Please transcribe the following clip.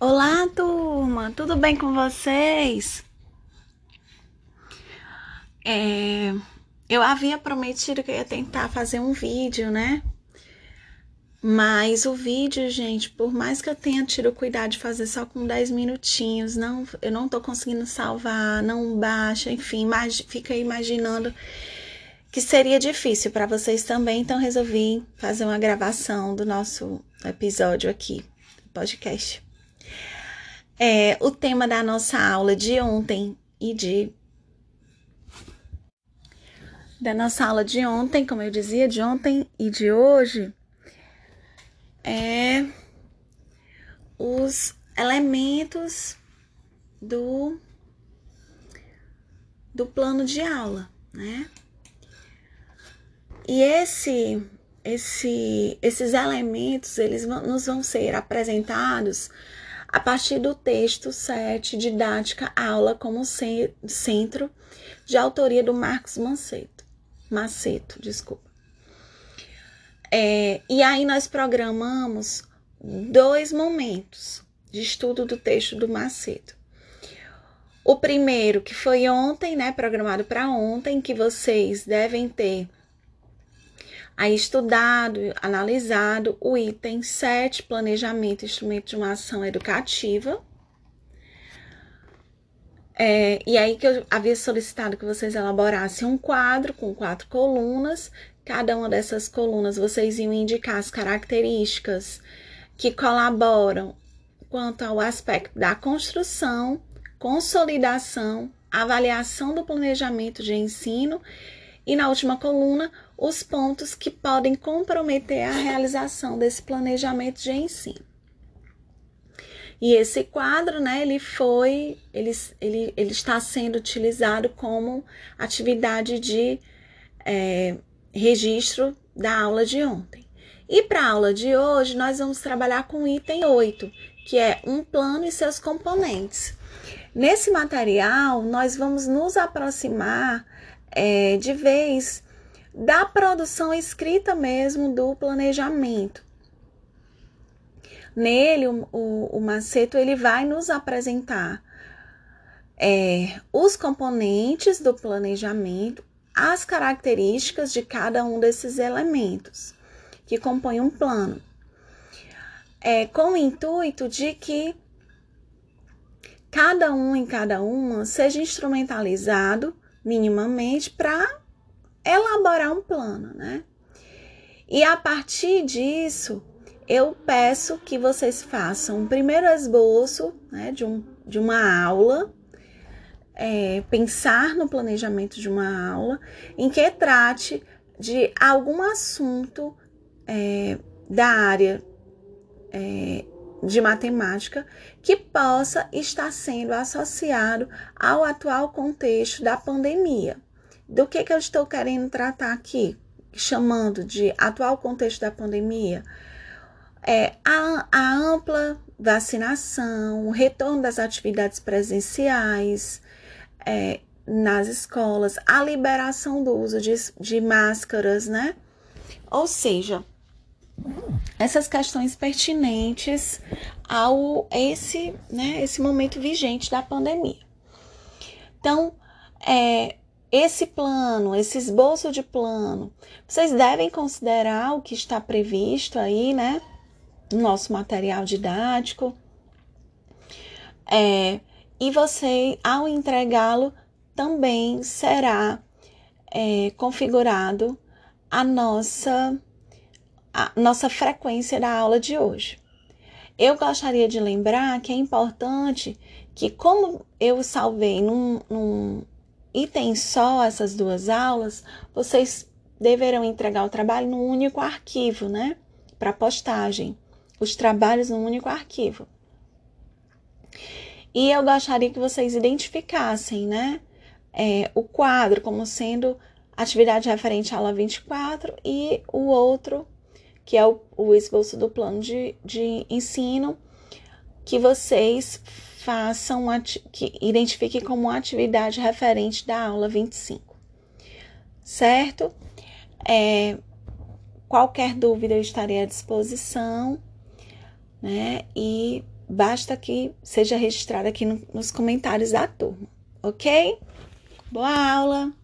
Olá, turma, tudo bem com vocês? É, eu havia prometido que eu ia tentar fazer um vídeo, né? Mas o vídeo, gente, por mais que eu tenha tido cuidado de fazer só com 10 minutinhos, não, eu não tô conseguindo salvar, não baixa, enfim, fica imaginando que seria difícil para vocês também, então resolvi fazer uma gravação do nosso episódio aqui, podcast. É, o tema da nossa aula de ontem e de da nossa aula de ontem, como eu dizia, de ontem e de hoje, é os elementos do do plano de aula, né? E esse, esse, esses elementos, eles nos vão ser apresentados a partir do texto 7, Didática Aula como Centro, de autoria do Marcos Maceto. Maceto, desculpa. É, e aí nós programamos dois momentos de estudo do texto do Maceto. O primeiro, que foi ontem, né, programado para ontem, que vocês devem ter aí estudado, analisado o item 7, planejamento instrumento de uma ação educativa. É, e aí que eu havia solicitado que vocês elaborassem um quadro com quatro colunas. Cada uma dessas colunas vocês iam indicar as características que colaboram quanto ao aspecto da construção, consolidação, avaliação do planejamento de ensino e na última coluna, os pontos que podem comprometer a realização desse planejamento de ensino. E esse quadro, né, ele foi, ele, ele, ele está sendo utilizado como atividade de é, registro da aula de ontem. E para a aula de hoje, nós vamos trabalhar com o item 8, que é um plano e seus componentes. Nesse material, nós vamos nos aproximar é, de vez da produção escrita mesmo do planejamento. Nele, o, o, o Maceto ele vai nos apresentar é, os componentes do planejamento, as características de cada um desses elementos que compõem um plano, é, com o intuito de que cada um em cada uma seja instrumentalizado minimamente para elaborar um plano, né? E a partir disso, eu peço que vocês façam um primeiro esboço né, de, um, de uma aula, é, pensar no planejamento de uma aula, em que trate de algum assunto é, da área é, de matemática que possa estar sendo associado ao atual contexto da pandemia. Do que, que eu estou querendo tratar aqui, chamando de atual contexto da pandemia? É, a, a ampla vacinação, o retorno das atividades presenciais é, nas escolas, a liberação do uso de, de máscaras, né? Ou seja, essas questões pertinentes ao esse, né, esse momento vigente da pandemia. Então, é, esse plano, esse esboço de plano, vocês devem considerar o que está previsto aí, né, no nosso material didático. É, e você, ao entregá-lo, também será é, configurado a nossa a nossa frequência da aula de hoje. Eu gostaria de lembrar que é importante que, como eu salvei num, num item só essas duas aulas, vocês deverão entregar o trabalho num único arquivo, né? Para postagem. Os trabalhos num único arquivo. E eu gostaria que vocês identificassem, né? É, o quadro como sendo atividade referente à aula 24 e o outro que é o, o esboço do plano de, de ensino, que vocês façam, que identifiquem como atividade referente da aula 25. Certo? É, qualquer dúvida eu estarei à disposição, né? E basta que seja registrado aqui no, nos comentários da turma, ok? Boa aula!